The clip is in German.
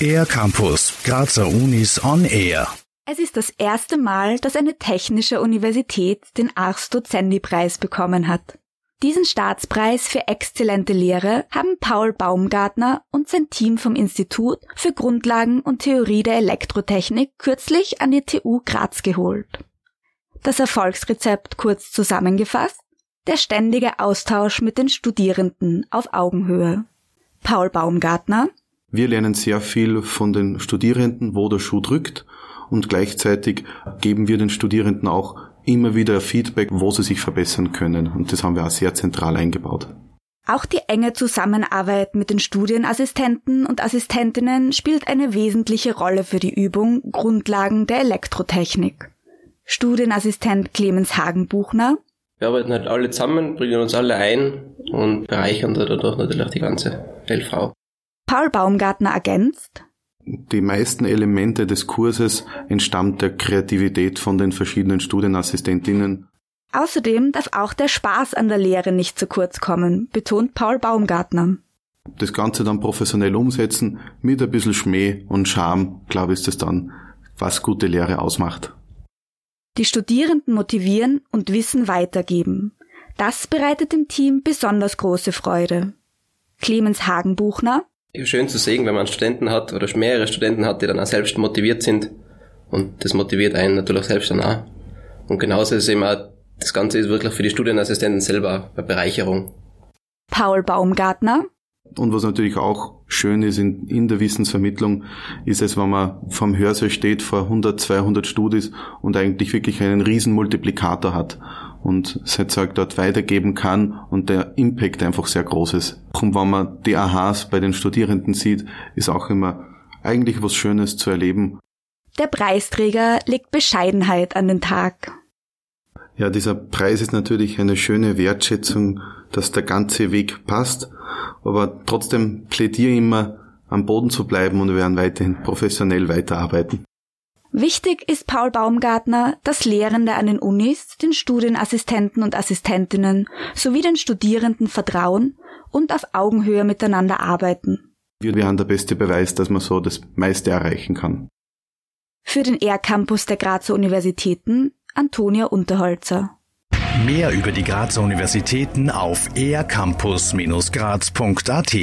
Air Campus, Grazer Unis on Air. Es ist das erste Mal, dass eine technische Universität den Ars Docendi-Preis bekommen hat. Diesen Staatspreis für exzellente Lehre haben Paul Baumgartner und sein Team vom Institut für Grundlagen und Theorie der Elektrotechnik kürzlich an die TU Graz geholt. Das Erfolgsrezept kurz zusammengefasst? Der ständige Austausch mit den Studierenden auf Augenhöhe. Paul Baumgartner. Wir lernen sehr viel von den Studierenden, wo der Schuh drückt und gleichzeitig geben wir den Studierenden auch immer wieder Feedback, wo sie sich verbessern können. Und das haben wir auch sehr zentral eingebaut. Auch die enge Zusammenarbeit mit den Studienassistenten und Assistentinnen spielt eine wesentliche Rolle für die Übung Grundlagen der Elektrotechnik. Studienassistent Clemens Hagenbuchner. Wir arbeiten halt alle zusammen, bringen uns alle ein und bereichern dadurch natürlich die ganze LV. Paul Baumgartner ergänzt die meisten Elemente des Kurses entstammt der Kreativität von den verschiedenen Studienassistentinnen. Außerdem darf auch der Spaß an der Lehre nicht zu kurz kommen, betont Paul Baumgartner. Das Ganze dann professionell umsetzen, mit ein bisschen Schmäh und Charme, glaube ich, ist das dann, was gute Lehre ausmacht. Die Studierenden motivieren und Wissen weitergeben. Das bereitet dem Team besonders große Freude. Clemens Hagenbuchner schön zu sehen, wenn man Studenten hat oder mehrere Studenten hat, die dann auch selbst motiviert sind. Und das motiviert einen natürlich selbst dann auch. Und genauso ist es eben auch, das Ganze ist wirklich für die Studienassistenten selber eine Bereicherung. Paul Baumgartner. Und was natürlich auch schön ist in, in der Wissensvermittlung, ist es, wenn man vom Hörsaal steht vor 100, 200 Studis und eigentlich wirklich einen riesen Multiplikator hat und sein Zeug dort weitergeben kann und der Impact einfach sehr groß ist. Und wenn man die Aha's bei den Studierenden sieht, ist auch immer eigentlich was Schönes zu erleben. Der Preisträger legt Bescheidenheit an den Tag. Ja, dieser Preis ist natürlich eine schöne Wertschätzung, dass der ganze Weg passt, aber trotzdem plädiere ich immer, am Boden zu bleiben und wir werden weiterhin professionell weiterarbeiten. Wichtig ist Paul Baumgartner, dass Lehrende an den Unis den Studienassistenten und Assistentinnen sowie den Studierenden vertrauen und auf Augenhöhe miteinander arbeiten. Wir wären der beste Beweis, dass man so das meiste erreichen kann. Für den R-Campus der Grazer Universitäten Antonia Unterholzer. Mehr über die Grazer Universitäten auf ercampus-graz.at